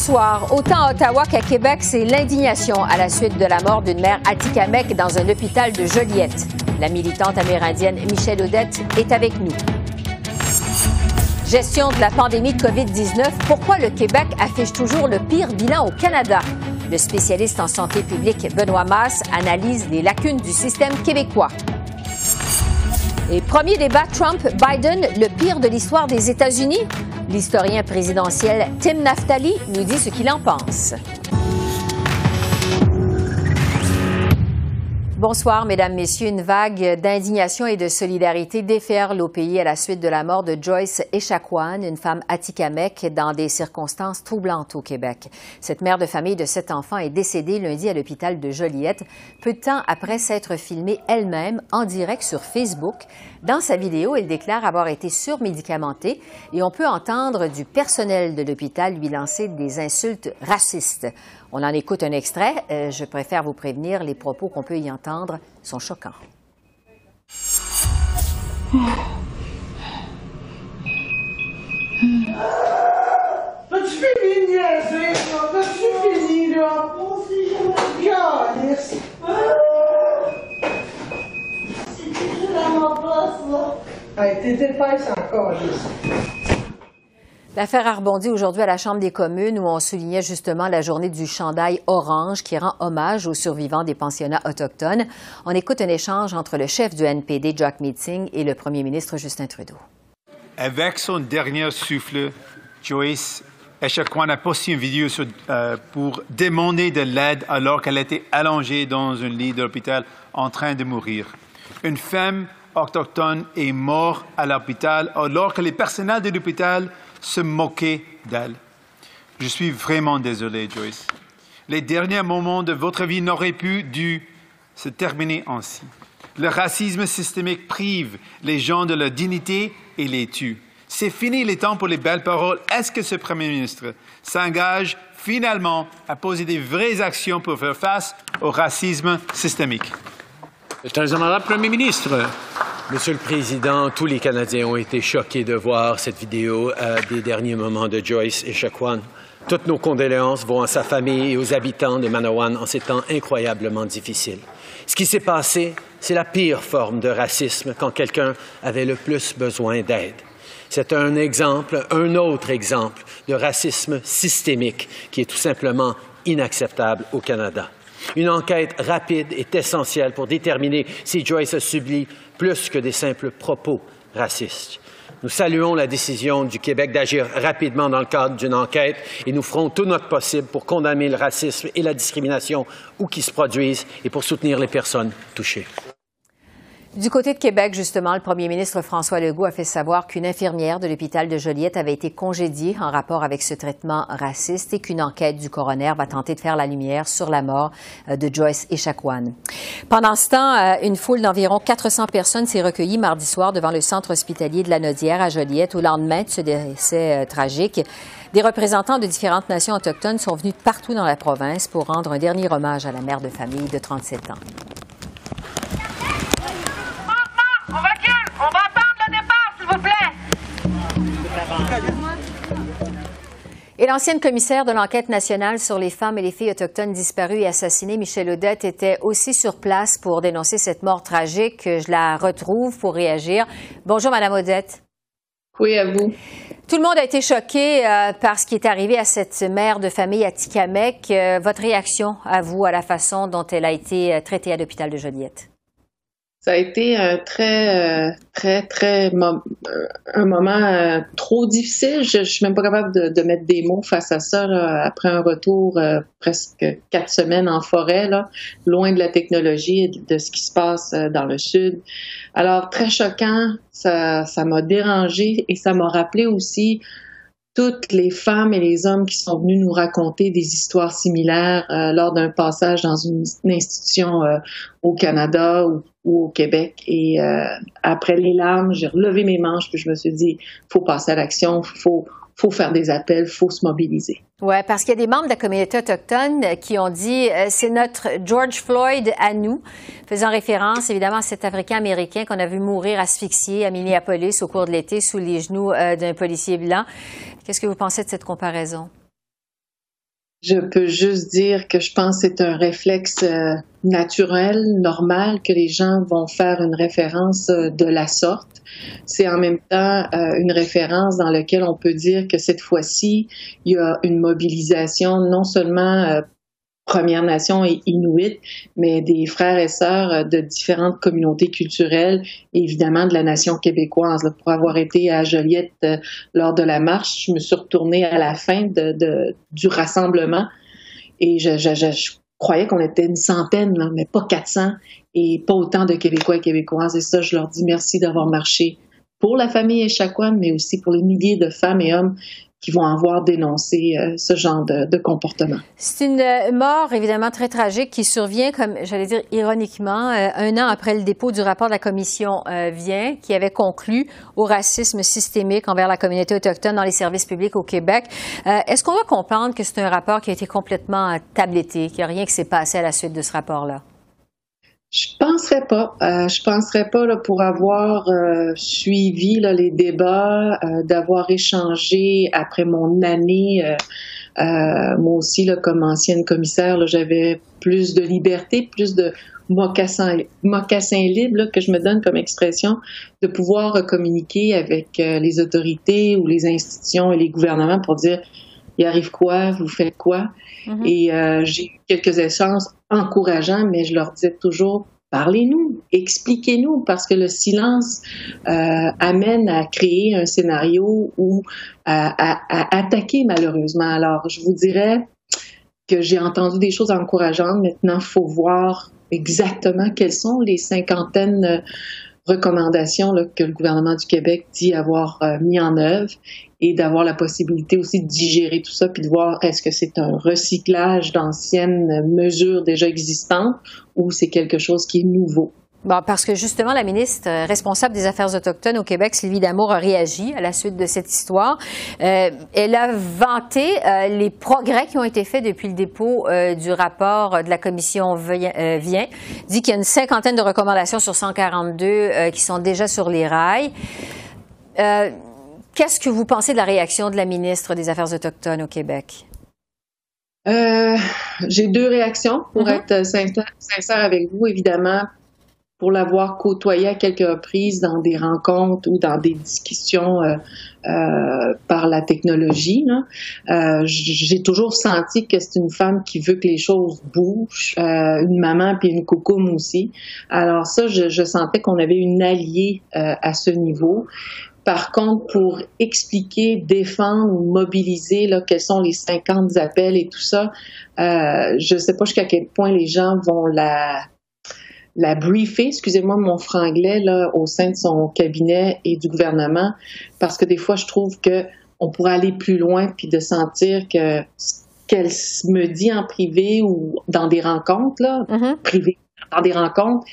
Soir, autant à Ottawa qu'à Québec, c'est l'indignation à la suite de la mort d'une mère Atikamek dans un hôpital de Joliette. La militante amérindienne Michelle Odette est avec nous. Gestion de la pandémie de COVID-19. Pourquoi le Québec affiche toujours le pire bilan au Canada? Le spécialiste en santé publique Benoît Masse analyse les lacunes du système québécois. Et premier débat Trump-Biden, le pire de l'histoire des États-Unis? L'historien présidentiel Tim Naftali nous dit ce qu'il en pense. Bonsoir, Mesdames, Messieurs. Une vague d'indignation et de solidarité déferle au pays à la suite de la mort de Joyce Echaquan, une femme atikamekw, dans des circonstances troublantes au Québec. Cette mère de famille de sept enfants est décédée lundi à l'hôpital de Joliette, peu de temps après s'être filmée elle-même en direct sur Facebook. Dans sa vidéo, elle déclare avoir été surmédicamentée et on peut entendre du personnel de l'hôpital lui lancer des insultes racistes. On en écoute un extrait. Euh, je préfère vous prévenir, les propos qu'on peut y entendre sont choquants. As-tu fini de niaiser, là? As-tu fini, là? Calice. C'était à ma place, là. Hey, t'es épaisse encore, L'affaire a rebondi aujourd'hui à la Chambre des communes où on soulignait justement la journée du chandail orange qui rend hommage aux survivants des pensionnats autochtones. On écoute un échange entre le chef du NPD, Jack Meeting, et le premier ministre Justin Trudeau. Avec son dernier souffle, Joyce Echaquan a posté une vidéo euh, pour demander de l'aide alors qu'elle était allongée dans un lit de l'hôpital en train de mourir? Une femme autochtone est morte à l'hôpital alors que les personnels de l'hôpital se moquaient d'elle. Je suis vraiment désolé, Joyce. Les derniers moments de votre vie n'auraient pu dû se terminer ainsi. Le racisme systémique prive les gens de leur dignité et les tue. C'est fini les temps pour les belles paroles. Est-ce que ce Premier ministre s'engage finalement à poser des vraies actions pour faire face au racisme systémique? Premier ministre, Monsieur le Président, tous les Canadiens ont été choqués de voir cette vidéo euh, des derniers moments de Joyce et Shaquan. Toutes nos condoléances vont à sa famille et aux habitants de Manawan en ces temps incroyablement difficiles. Ce qui s'est passé, c'est la pire forme de racisme quand quelqu'un avait le plus besoin d'aide. C'est un exemple, un autre exemple de racisme systémique qui est tout simplement inacceptable au Canada. Une enquête rapide est essentielle pour déterminer si Joyce a subi plus que des simples propos racistes. Nous saluons la décision du Québec d'agir rapidement dans le cadre d'une enquête et nous ferons tout notre possible pour condamner le racisme et la discrimination où qu'ils se produisent et pour soutenir les personnes touchées. Du côté de Québec, justement, le premier ministre François Legault a fait savoir qu'une infirmière de l'hôpital de Joliette avait été congédiée en rapport avec ce traitement raciste et qu'une enquête du coroner va tenter de faire la lumière sur la mort euh, de Joyce Echaquan. Pendant ce temps, euh, une foule d'environ 400 personnes s'est recueillie mardi soir devant le centre hospitalier de la Nodière à Joliette au lendemain de ce décès euh, tragique. Des représentants de différentes nations autochtones sont venus partout dans la province pour rendre un dernier hommage à la mère de famille de 37 ans. Et l'ancienne commissaire de l'enquête nationale sur les femmes et les filles autochtones disparues et assassinées, Michelle Odette, était aussi sur place pour dénoncer cette mort tragique. Je la retrouve pour réagir. Bonjour, Madame Odette. Oui, à vous. Tout le monde a été choqué euh, par ce qui est arrivé à cette mère de famille à Tikamek. Euh, votre réaction à vous, à la façon dont elle a été euh, traitée à l'hôpital de Joliette? Ça a été un très, euh, très, très euh, un moment euh, trop difficile. Je, je suis même pas capable de, mettre des mots face à ça là, après un retour presque quatre semaines en forêt, là, loin de la technologie et de, ce qui se passe dans le sud. Alors très choquant, ça, m'a dérangé et ça m'a rappelé aussi toutes les femmes et les hommes qui sont venus nous raconter des histoires similaires euh, lors d'un passage dans une, institution euh, au Canada ou, au Québec. Et euh, après les larmes, j'ai relevé mes manches puis je me suis dit, faut passer à l'action, faut faut faire des appels, faut se mobiliser. Oui, parce qu'il y a des membres de la communauté autochtone qui ont dit c'est notre George Floyd à nous, faisant référence évidemment à cet Africain-Américain qu'on a vu mourir asphyxié à Minneapolis au cours de l'été sous les genoux d'un policier blanc. Qu'est-ce que vous pensez de cette comparaison? Je peux juste dire que je pense que c'est un réflexe euh, naturel, normal, que les gens vont faire une référence euh, de la sorte. C'est en même temps euh, une référence dans laquelle on peut dire que cette fois-ci, il y a une mobilisation non seulement Premières Nations et Inuits, mais des frères et sœurs de différentes communautés culturelles et évidemment de la nation québécoise. Pour avoir été à Joliette euh, lors de la marche, je me suis retournée à la fin du rassemblement et je, croyais qu'on était une centaine, mais pas 400 et pas autant de Québécois et Québécoises. Et ça, je leur dis merci d'avoir marché pour la famille Echaquan, mais aussi pour les milliers de femmes et hommes qui vont avoir dénoncé euh, ce genre de, comportement. C'est une euh, mort évidemment très tragique qui survient, comme j'allais dire ironiquement, euh, un an après le dépôt du rapport de la commission Vient, qui avait conclu au racisme systémique envers la communauté autochtone dans les services publics au Québec. Est-ce qu'on va comprendre que c'est un rapport qui a été complètement tabletté, qu'il n'y a rien qui s'est passé à la suite de ce rapport-là? Je penserais pas. Euh, je penserais pas là, pour avoir euh, suivi là, les débats, euh, d'avoir échangé après mon année. moi aussi, là, comme ancienne commissaire, j'avais plus de liberté, plus de mocassin, mocassin libre que je me donne comme expression, de pouvoir communiquer avec les autorités ou les institutions et les gouvernements pour dire il arrive quoi, vous faites quoi? Mm-hmm. Et j'ai eu quelques échanges encourageants, mais je leur disais toujours parlez-nous, expliquez-nous, parce que le silence euh, amène à créer un scénario ou à, attaquer malheureusement. Alors, je vous dirais que j'ai entendu des choses encourageantes. Maintenant, il faut voir exactement quelles sont les cinquantaines recommandations que le gouvernement du Québec dit avoir euh, mis en œuvre et d'avoir la possibilité aussi de digérer tout ça puis de voir est-ce que c'est un recyclage d'anciennes mesures déjà existantes ou c'est quelque chose qui est nouveau. Bon, parce que justement, la ministre responsable des Affaires autochtones au Québec, Sylvie Damour, a réagi à la suite de cette histoire. Euh, elle a vanté euh, les progrès qui ont été faits depuis le dépôt euh, du rapport de la commission Vient, dit qu'il y a une cinquantaine de recommandations sur 142 qui sont déjà sur les rails. Qu'est-ce que vous pensez de la réaction de la ministre des Affaires autochtones au Québec? J'ai deux réactions pour mm-hmm. être sincère avec vous. Évidemment, pour l'avoir côtoyé à quelques reprises dans des rencontres ou dans des discussions euh, euh, par la technologie. Euh, j'ai toujours senti que c'est une femme qui veut que les choses bougent, une maman puis une coucoume aussi. Alors ça, je, je sentais qu'on avait une alliée à ce niveau. Par contre, pour expliquer, défendre ou mobiliser là, quels sont les 50 appels et tout ça, je ne sais pas jusqu'à quel point les gens vont la la briefer, excusez-moi mon franglais, là, au sein de son cabinet et du gouvernement, parce que des fois, je trouve que on pourrait aller plus loin puis de sentir que ce qu'elle me dit en privé ou dans des rencontres, là, mm-hmm. privées, dans des rencontres,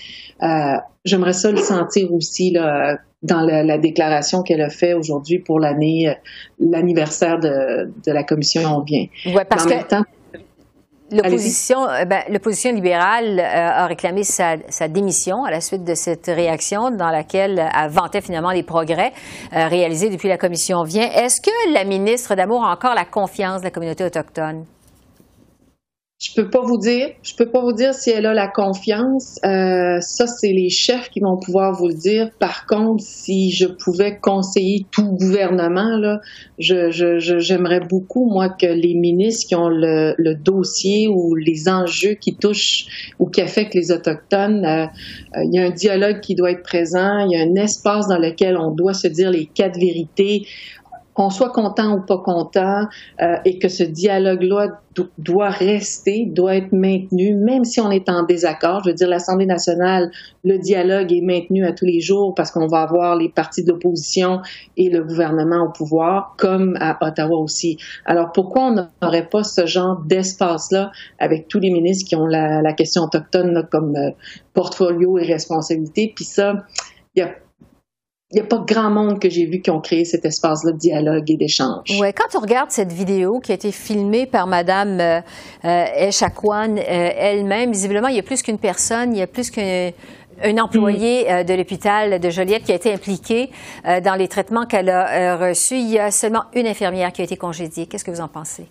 euh, j'aimerais ça le sentir aussi, là, dans la, déclaration qu'elle a fait aujourd'hui pour l'année, euh, l'anniversaire de, la commission On vient. Ouais, parce que L'opposition, euh, ben, l'opposition libérale euh, a réclamé sa, démission à la suite de cette réaction dans laquelle elle vantait finalement les progrès euh, réalisés depuis la commission vient. Est-ce que la ministre d'Amour a encore la confiance de la communauté autochtone? Je peux pas vous dire. Je peux pas vous dire si elle a la confiance. Euh, ça, c'est les chefs qui vont pouvoir vous le dire. Par contre, si je pouvais conseiller tout gouvernement, là, je, j'aimerais beaucoup, moi, que les ministres qui ont le, dossier ou les enjeux qui touchent ou qui affectent les Autochtones, euh, euh, il y a un dialogue qui doit être présent, il y a un espace dans lequel on doit se dire les quatre vérités qu'on soit content ou pas content, euh, et que ce dialogue-là doit rester, doit être maintenu, même si on est en désaccord. Je veux dire, l'Assemblée nationale, le dialogue est maintenu à tous les jours parce qu'on va avoir les partis d'opposition et le gouvernement au pouvoir, comme à Ottawa aussi. Alors, pourquoi on n'aurait pas ce genre d'espace-là avec tous les ministres qui ont la, la question autochtone comme euh, portfolio et responsabilité? Puis ça, il y a il n'y a pas grand monde que j'ai vu qui ont créé cet espace-là de dialogue et d'échange. Oui, quand on regarde cette vidéo qui a été filmée par Mme euh, euh, euh, elle-même, visiblement, il y a plus qu'une personne, il y a plus qu'un un employé mm. de l'hôpital de Joliette qui a été impliqué dans les traitements qu'elle a reçus. Il y a seulement une infirmière qui a été congédiée. Qu'est-ce que vous en pensez?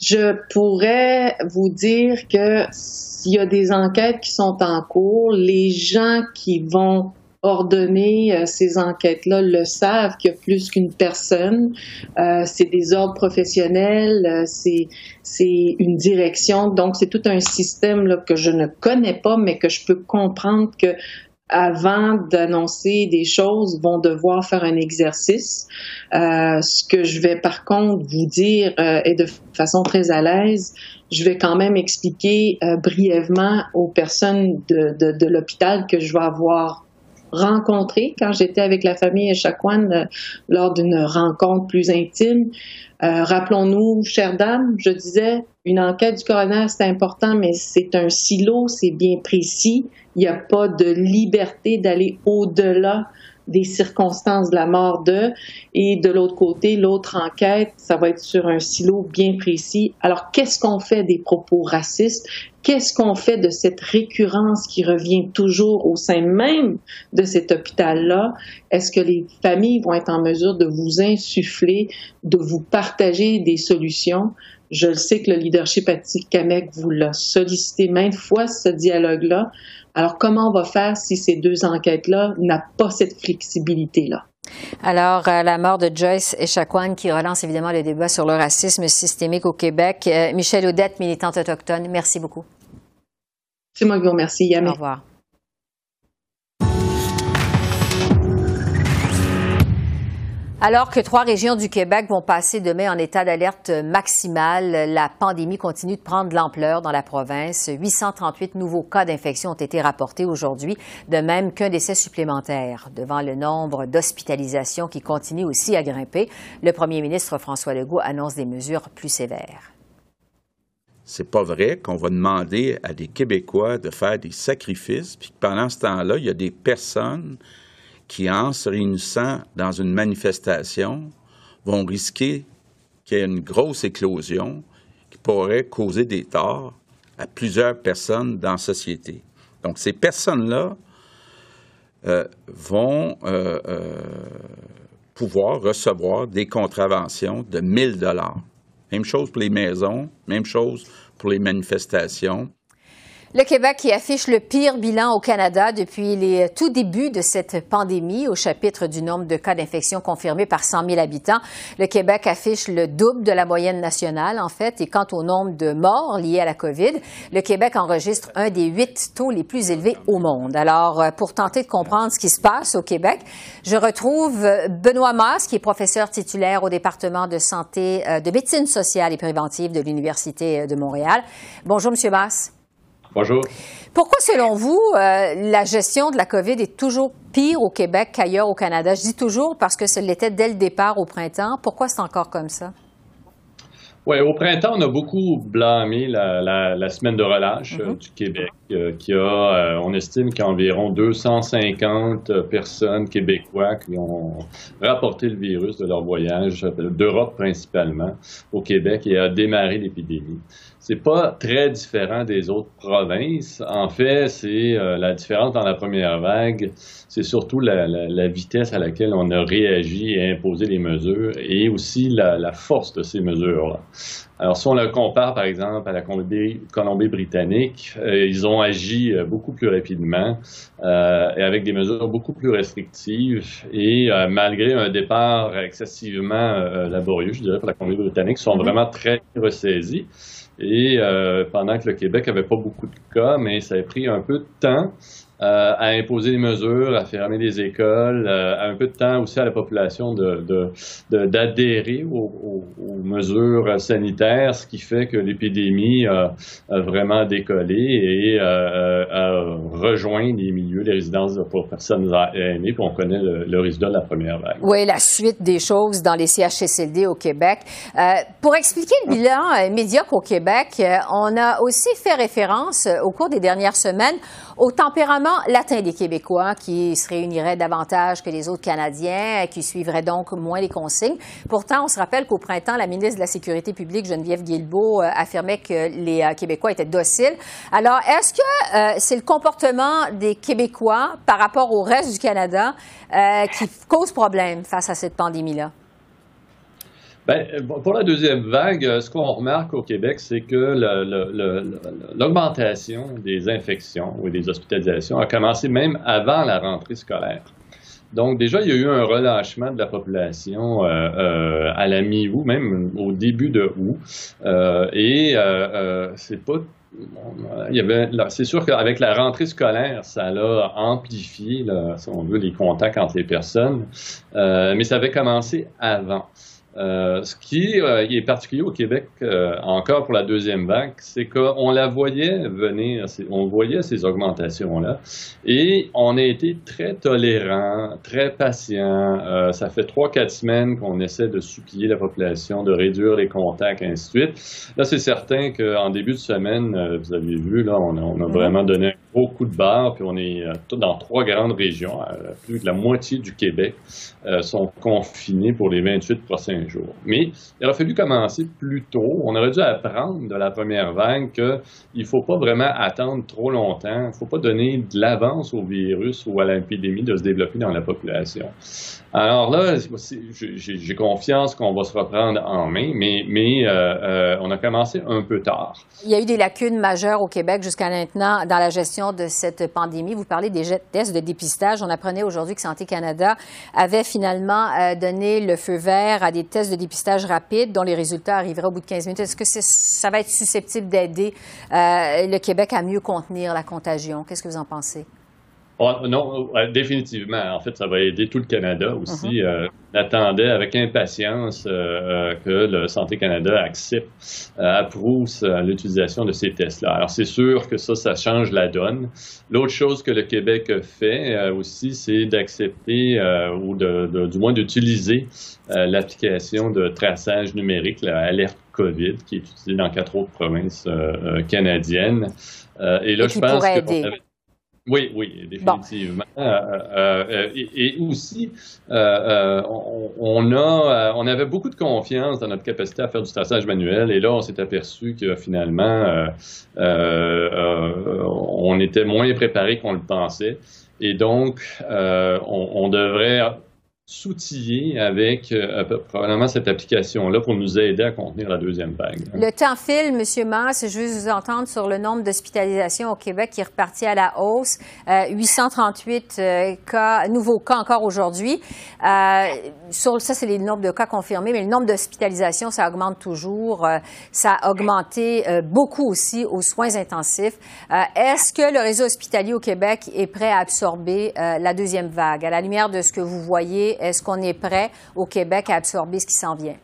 Je pourrais vous dire que s'il y a des enquêtes qui sont en cours, les gens qui vont ordonner euh, ces enquêtes-là le savent qu'il y a plus qu'une personne. Euh, c'est des ordres professionnels, euh, c'est c'est une direction. Donc c'est tout un système là, que je ne connais pas, mais que je peux comprendre que avant d'annoncer des choses, vont devoir faire un exercice. Euh, ce que je vais par contre vous dire euh, et de façon très à l'aise, je vais quand même expliquer euh, brièvement aux personnes de, de, de l'hôpital que je vais avoir rencontré quand j'étais avec la famille Echaquan euh, lors d'une rencontre plus intime. Euh, rappelons-nous, chère dame, je disais, une enquête du coroner, c'est important, mais c'est un silo, c'est bien précis. Il n'y a pas de liberté d'aller au-delà des circonstances de la mort de. Et de l'autre côté, l'autre enquête, ça va être sur un silo bien précis. Alors, qu'est-ce qu'on fait des propos racistes? Qu'est-ce qu'on fait de cette récurrence qui revient toujours au sein même de cet hôpital-là? Est-ce que les familles vont être en mesure de vous insuffler, de vous partager des solutions? Je le sais que le leadership à Kamek vous l'a sollicité maintes fois, ce dialogue-là. Alors, comment on va faire si ces deux enquêtes-là n'ont pas cette flexibilité-là? Alors, euh, la mort de Joyce Echaquan qui relance évidemment le débat sur le racisme systémique au Québec. Euh, Michel Audette, militante autochtone, merci beaucoup. C'est moi qui vous remercie. Au revoir. Alors que trois régions du Québec vont passer demain en état d'alerte maximale, la pandémie continue de prendre de l'ampleur dans la province. 838 nouveaux cas d'infection ont été rapportés aujourd'hui, de même qu'un décès supplémentaire. Devant le nombre d'hospitalisations qui continue aussi à grimper, le premier ministre François Legault annonce des mesures plus sévères. C'est pas vrai qu'on va demander à des Québécois de faire des sacrifices, puis que pendant ce temps-là, il y a des personnes qui, en se réunissant dans une manifestation, vont risquer qu'il y ait une grosse éclosion qui pourrait causer des torts à plusieurs personnes dans la société. Donc, ces personnes-là euh, vont euh, euh, pouvoir recevoir des contraventions de 1000 dollars. Même chose pour les maisons, même chose pour les manifestations. Le Québec qui affiche le pire bilan au Canada depuis les tout débuts de cette pandémie au chapitre du nombre de cas d'infection confirmés par 100 000 habitants. Le Québec affiche le double de la moyenne nationale, en fait. Et quant au nombre de morts liés à la COVID, le Québec enregistre un des huit taux les plus élevés au monde. Alors, euh, pour tenter de comprendre ce qui se passe au Québec, je retrouve euh, Benoît Masse, qui est professeur titulaire au département de santé, euh, de médecine sociale et préventive de l'Université de Montréal. Bonjour, Monsieur Masse. Bonjour. Pourquoi, selon vous, euh, la gestion de la COVID est toujours pire au Québec qu'ailleurs au Canada? Je dis toujours parce que ce l'était dès le départ au printemps. Pourquoi c'est encore comme ça? Oui, au printemps, on a beaucoup blâmé la, semaine de relâche euh, mm-hmm. du Québec, euh, qui a, on estime qu'il y a environ 250 personnes québécois qui ont rapporté le virus de leur voyage, d'Europe principalement, au Québec et a démarré l'épidémie c'est pas très différent des autres provinces. En fait, c'est euh, la différence dans la première vague, c'est surtout la, vitesse à laquelle on a réagi et imposé les mesures et aussi la, force de ces mesures-là. Alors, si on le compare, par exemple, à la Colombie-Britannique, euh, ils ont agi euh, beaucoup plus rapidement et avec des mesures beaucoup plus restrictives et malgré un départ excessivement laborieux, je dirais, pour la Colombie-Britannique, sont mm-hmm. vraiment très ressaisis. Et euh, pendant que le Québec avait pas beaucoup de cas, mais ça a pris un peu de temps euh, à imposer des mesures, à fermer des écoles, euh, un peu de temps aussi à la population d'adhérer de, aux, mesures sanitaires, ce qui fait que l'épidémie a, vraiment décollé et a rejoint les milieux, les résidences pour personnes aînées, puis on connaît le, résultat de la première vague. Oui, la suite des choses dans les CHSLD au Québec. pour expliquer le bilan médiocre au Québec, on a aussi fait référence au cours des dernières semaines au tempérament latin des Québécois qui se réuniraient davantage que les autres Canadiens, qui suivraient donc moins les consignes. Pourtant, on se rappelle qu'au printemps, la ministre de la Sécurité publique, Geneviève Guilbeault, euh, affirmait que les euh, Québécois étaient dociles. Alors, est-ce que euh, c'est le comportement des Québécois par rapport au reste du Canada qui cause problème face à cette pandémie-là? Ben, pour la deuxième vague, euh, ce qu'on remarque au Québec, c'est que l'augmentation des infections ou des hospitalisations a commencé même avant la rentrée scolaire. Donc déjà, il y a eu un relâchement de la population euh, euh, à la mi-août, même au début de août. et c'est pas c'est sûr qu'avec la rentrée scolaire, ça a amplifié, si on veut, les contacts entre les personnes, mais ça avait commencé avant. Euh, ce qui euh, est particulier au Québec, euh, encore pour la deuxième vague, c'est qu'on la voyait venir, on voyait ces augmentations-là, et on a été très tolérant, très patient. ça fait trois, quatre semaines qu'on essaie de supplier la population de réduire les contacts, et ainsi de suite. Là, c'est certain qu'en début de semaine, vous avez vu, là, on a, on a vraiment donné un gros coup de barre, puis on est dans trois grandes régions. plus de la moitié du Québec sont confinés pour les 28 prochains mais il aurait fallu commencer plus tôt. On aurait dû apprendre de la première vague qu'il ne faut pas vraiment attendre trop longtemps. Il ne faut pas donner de l'avance au virus ou à l'épidémie de se développer dans la population. Alors là, j'ai confiance qu'on va se reprendre en main, mais, euh, euh, on a commencé un peu tard. Il y a eu des lacunes majeures au Québec jusqu'à maintenant dans la gestion de cette pandémie. Vous parlez des tests de dépistage. On apprenait aujourd'hui que Santé Canada avait finalement euh, donné le feu vert à des tests de dépistage rapides dont les résultats arriveraient au bout de 15 minutes. Est-ce que ça va être susceptible d'aider le Québec à mieux contenir la contagion? Qu'est-ce que vous en pensez? Oh, non, définitivement. En fait, ça va aider tout le Canada aussi. Uh-huh. Euh, on attendait avec impatience euh, euh, que le Santé Canada accepte, approuve l'utilisation de ces tests-là. Alors, c'est sûr que ça, ça change la donne. L'autre chose que le Québec fait aussi, c'est d'accepter ou de, du moins d'utiliser l'application de traçage numérique, l'alerte COVID, qui est utilisée dans quatre autres provinces canadiennes. et là, je pense que oui, oui, définitivement. Euh, euh, euh, et, aussi, on, a, on avait beaucoup de confiance dans notre capacité à faire du traçage manuel, et là, on s'est aperçu que finalement, on était moins préparé qu'on le pensait. Et donc, on, on, devrait s'outiller avec euh, probablement cette application-là pour nous aider à contenir la deuxième vague. Le temps file, M. Mass. Je veux vous entendre sur le nombre d'hospitalisations au Québec qui est reparti à la hausse. 838 euh, euh, cas, nouveaux cas encore aujourd'hui. sur ça, c'est les nombres de cas confirmés, mais le nombre d'hospitalisations, ça augmente toujours. ça a augmenté beaucoup aussi aux soins intensifs. Est-ce que le réseau hospitalier au Québec est prêt à absorber la deuxième vague? À la lumière de ce que vous voyez est-ce qu'on est prêt au Québec à absorber ce qui s'en vient?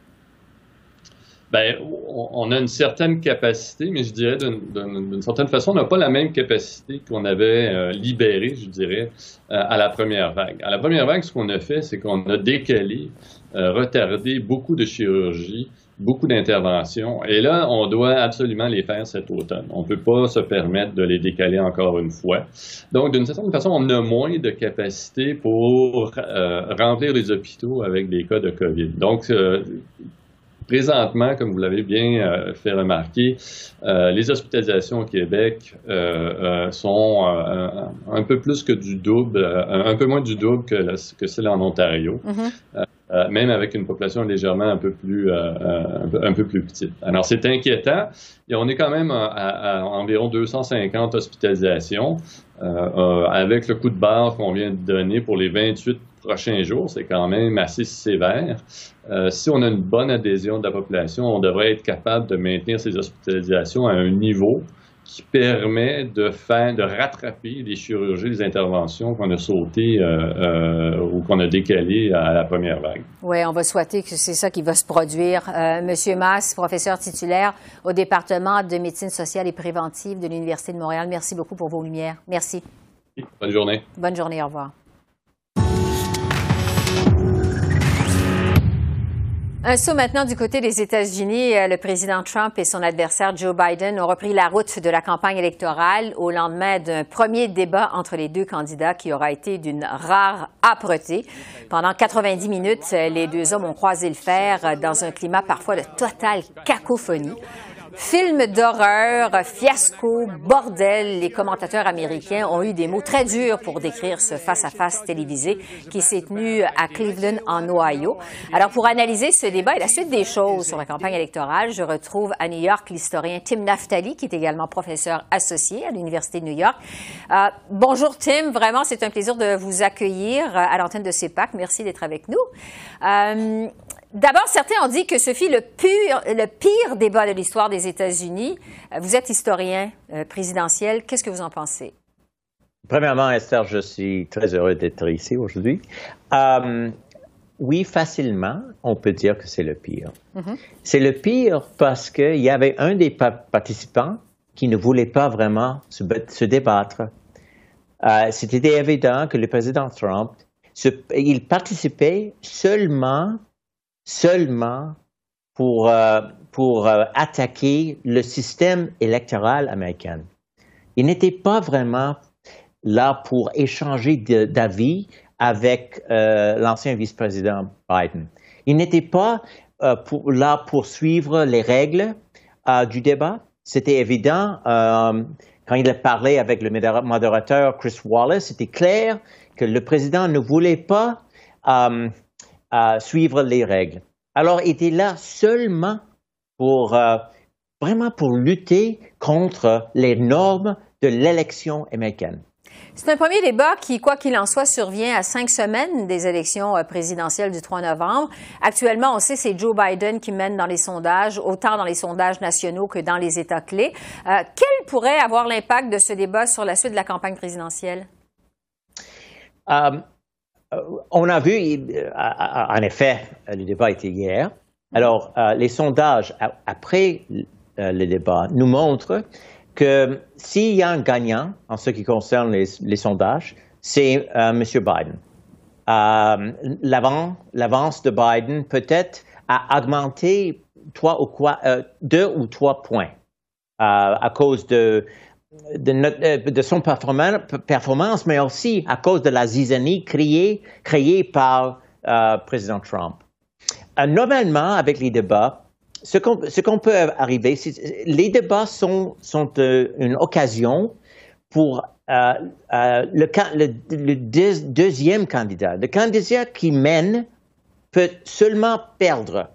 Bien, on a une certaine capacité, mais je dirais d'une certaine façon, on n'a pas la même capacité qu'on avait euh, libérée, je dirais, euh, à la première vague. À la première vague, ce qu'on a fait, c'est qu'on a décalé, euh, retardé beaucoup de chirurgie beaucoup d'interventions. Et là, on doit absolument les faire cet automne. On ne peut pas se permettre de les décaler encore une fois. Donc, d'une certaine façon, on a moins de capacité pour euh, remplir les hôpitaux avec des cas de COVID. Donc, euh, Présentement, comme vous l'avez bien euh, fait remarquer, les hospitalisations au Québec sont un peu plus que du double, un peu moins du double que, que celles en Ontario. Mm-hmm. Euh, même avec une population légèrement un peu plus, euh, euh, un, peu, plus petite. Alors, c'est inquiétant. Et on est quand même à, environ 250 hospitalisations. avec le coup de barre qu'on vient de donner pour les 28 prochains jours, c'est quand même assez sévère. si on a une bonne adhésion de la population, on devrait être capable de maintenir ces hospitalisations à un niveau qui permet de faire, de rattraper les chirurgies, les interventions qu'on a sautées euh, euh, ou qu'on a décalées à la première vague. Oui, on va souhaiter que c'est ça qui va se produire. Euh, Monsieur Mass, professeur titulaire au département de médecine sociale et préventive de l'Université de Montréal, merci beaucoup pour vos lumières. Merci. Bonne journée. Bonne journée, au revoir. Un saut maintenant du côté des États-Unis. Euh, le président Trump et son adversaire Joe Biden ont repris la route de la campagne électorale au lendemain d'un premier débat entre les deux candidats qui aura été d'une rare âpreté. Pendant 90 minutes, les deux hommes ont croisé le fer dans un climat parfois de totale cacophonie. Film d'horreur, fiasco, bordel, les commentateurs américains ont eu des mots très durs pour décrire ce face-à-face télévisé qui s'est tenu à Cleveland, en Ohio. Alors, pour analyser ce débat et la suite des choses sur la campagne électorale, je retrouve à New York l'historien Tim Naftali, qui est également professeur associé à l'Université de New York. Euh, bonjour Tim, vraiment, c'est un plaisir de vous accueillir à l'antenne de CEPAC. Merci d'être avec nous. Euh, D'abord, certains ont dit que ce fut le pire, le pire débat de l'histoire des États-Unis. Euh, vous êtes historien euh, présidentiel. Qu'est-ce que vous en pensez? Premièrement, Esther, je suis très heureux d'être ici aujourd'hui. Euh, oui, facilement, on peut dire que c'est le pire. Mm-hmm. C'est le pire parce qu'il y avait un des participants qui ne voulait pas vraiment se, se débattre. C'était évident que le président Trump, il participait seulement seulement pour, euh, pour euh, attaquer le système électoral américain. Il n'était pas vraiment là pour échanger d'avis avec euh, l'ancien vice-président Biden. Il n'était pas pour, là pour suivre les règles du débat. C'était évident. quand il a parlé avec le modérateur Chris Wallace, c'était clair que le président ne voulait pas à suivre les règles. Alors, il était là seulement pour euh, vraiment pour lutter contre les normes de l'élection américaine. C'est un premier débat qui, quoi qu'il en soit, survient à cinq semaines des élections euh, présidentielles du 3 novembre. Actuellement, on sait c'est Joe Biden qui mène dans les sondages, autant dans les sondages nationaux que dans les États clés. Euh, quel pourrait avoir l'impact de ce débat sur la suite de la campagne présidentielle? On a vu, euh, en effet, le débat était hier. Alors, euh, les sondages après le débat nous montrent que s'il y a un gagnant en ce qui concerne les, sondages, c'est M. Biden. L'avance de Biden peut-être a augmenté trois ou deux ou trois points à cause de de, de, son performance, mais aussi à cause de la zizanie créée, créée par euh, président Trump. Euh, normalement, avec les débats, ce qu'on peut arriver, les débats sont, sont euh, une occasion pour euh, le, deuxième candidat. Le candidat qui mène peut seulement perdre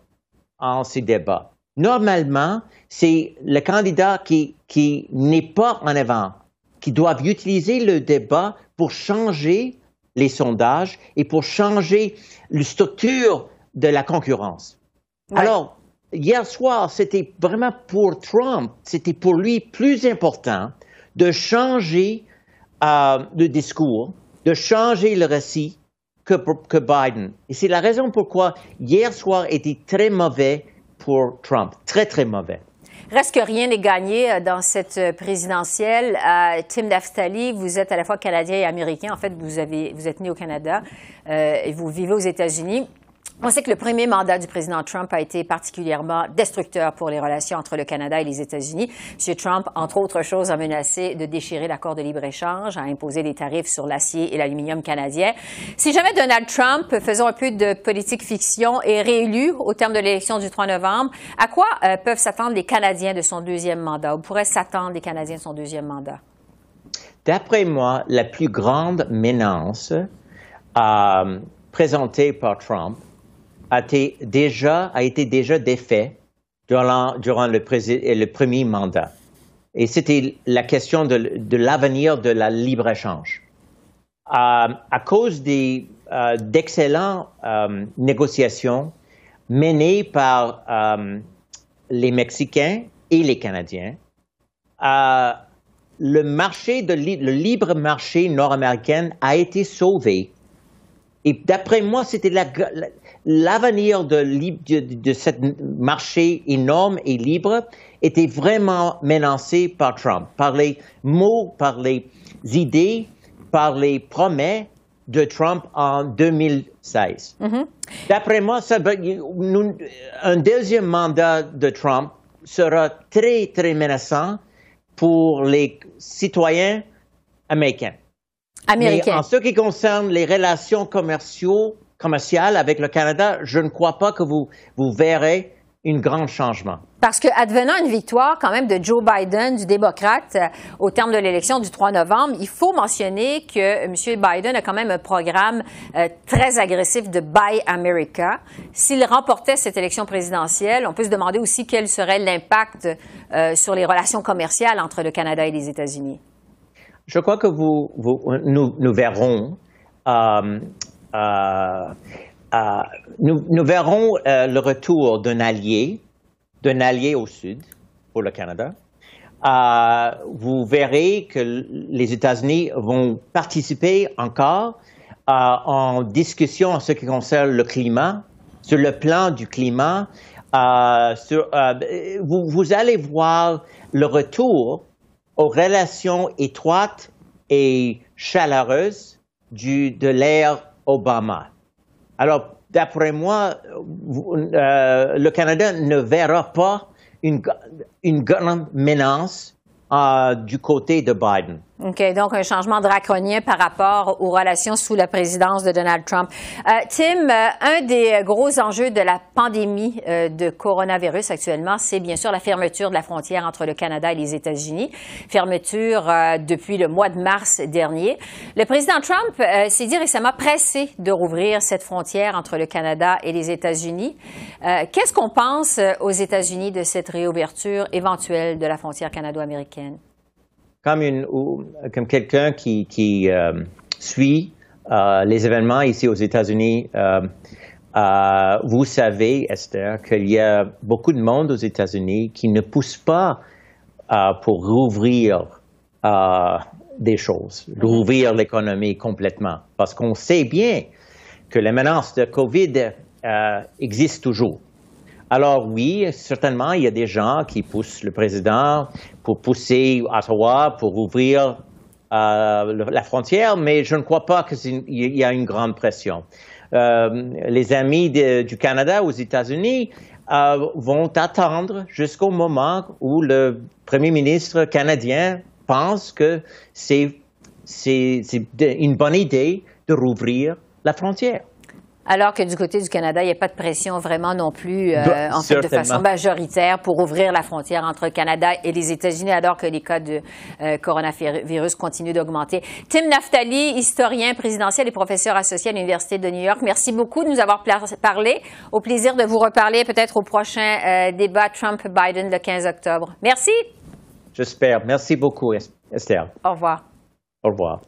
en ces débats. Normalement, c'est le candidat qui, qui n'est pas en avant, qui doit utiliser le débat pour changer les sondages et pour changer la structure de la concurrence. Alors, hier soir, c'était vraiment pour Trump, c'était pour lui plus important de changer euh, le discours, de changer le récit que, que Biden. Et c'est la raison pourquoi hier soir était très mauvais pour Trump. Très, très mauvais. Reste que rien n'est gagné euh, dans cette euh, présidentielle. Euh, Tim Naftali, vous êtes à la fois canadien et américain. En fait, vous, avez, vous êtes né au Canada et vous vivez aux États-Unis. On sait que le premier mandat du président Trump a été particulièrement destructeur pour les relations entre le Canada et les États-Unis. M. Trump, entre autres choses, a menacé de déchirer l'accord de libre-échange, a imposé des tarifs sur l'acier et l'aluminium canadien. Si jamais Donald Trump, faisant un peu de politique fiction, est réélu au terme de l'élection du 3 novembre, à quoi euh, peuvent s'attendre les Canadiens de son deuxième mandat? Ou pourraient s'attendre les Canadiens de son deuxième mandat? D'après moi, la plus grande menace euh, présentée par Trump a été déjà, a été déjà défait durant, durant le, premier mandat. Et c'était la question de, de l'avenir de la libre-échange. Euh, à cause des, euh, d'excellentes euh, négociations menées par les Mexicains et les Canadiens, le marché, de, le libre marché nord-américain a été sauvé. Et d'après moi, c'était l'avenir de, de, de ce marché énorme et libre était vraiment menacé par Trump, par les mots, par les idées, par les promesses de Trump en 2016. Mm-hmm. D'après moi, ça, un deuxième mandat de Trump sera très, très menaçant pour les citoyens américains. Américains. Mais en ce qui concerne les relations commerciales avec le Canada, je ne crois pas que vous, vous verrez un grand changement. Parce que, advenant une victoire quand même de Joe Biden, du démocrate, euh, au terme de l'élection du 3 novembre, il faut mentionner que M. Biden a quand même un programme euh, très agressif de Buy America. S'il remportait cette élection présidentielle, on peut se demander aussi quel serait l'impact euh, sur les relations commerciales entre le Canada et les États-Unis. Je crois que vous, nous, nous, verrons euh, nous, verrons euh, le retour d'un allié, d'un allié au sud pour le Canada. Euh, vous verrez que les États-Unis vont participer encore en discussion en ce qui concerne le climat, sur le plan du climat. vous, allez voir le retour aux relations étroites et chaleureuses de l'ère Obama. Alors, d'après moi, euh, le Canada ne verra pas une, grande menace euh, du côté de Biden. Donc un changement draconien par rapport aux relations sous la présidence de Donald Trump. Euh, Tim, euh, un des gros enjeux de la pandémie euh, de coronavirus actuellement, c'est bien sûr la fermeture de la frontière entre le Canada et les États-Unis. Fermeture depuis le mois de mars dernier. Le président Trump s'est dit récemment pressé de rouvrir cette frontière entre le Canada et les États-Unis. Qu'est-ce qu'on pense aux États-Unis de cette réouverture éventuelle de la frontière canado-américaine? Comme, quelqu'un qui, qui euh, suit euh, les événements ici aux États-Unis, euh, vous savez, Esther, qu'il y a beaucoup de monde aux États-Unis qui ne pousse pas pour rouvrir des choses, rouvrir l'économie complètement, parce qu'on sait bien que la menace de COVID existe toujours. Alors oui, certainement, il y a des gens qui poussent le président pour pousser Ottawa pour ouvrir euh, la frontière, mais je ne crois pas qu'il y a une grande pression. Euh, les amis du Canada aux États-Unis euh, vont attendre jusqu'au moment où le premier ministre canadien pense que c'est une bonne idée de rouvrir la frontière. Alors que du côté du Canada, il n'y a pas de pression vraiment non plus, euh, en fait, de façon majoritaire pour ouvrir la frontière entre le Canada et les États-Unis, alors que les cas de euh, coronavirus continuent d'augmenter. Tim Naftali, historien présidentiel et professeur associé à l'Université de New York, merci beaucoup de nous avoir parlé. Au plaisir de vous reparler peut-être au prochain euh, débat Trump-Biden le 15 octobre. Merci. J'espère. Merci beaucoup, Esther. Au revoir. Au revoir.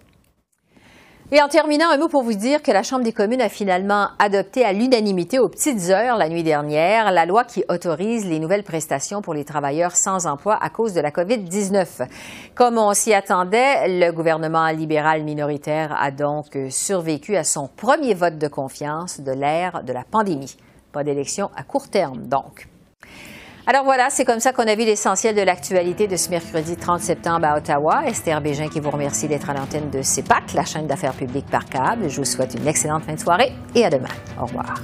Et en terminant, un mot pour vous dire que la Chambre des communes a finalement adopté à l'unanimité aux petites heures la nuit dernière la loi qui autorise les nouvelles prestations pour les travailleurs sans emploi à cause de la COVID-19. Comme on s'y attendait, le gouvernement libéral minoritaire a donc survécu à son premier vote de confiance de l'ère de la pandémie. Pas d'élection à court terme, donc. Alors voilà, c'est comme ça qu'on a vu l'essentiel de l'actualité de ce mercredi 30 septembre à Ottawa. Esther Bégin qui vous remercie d'être à l'antenne de CEPAC, la chaîne d'affaires publiques par câble. Je vous souhaite une excellente fin de soirée et à demain. Au revoir.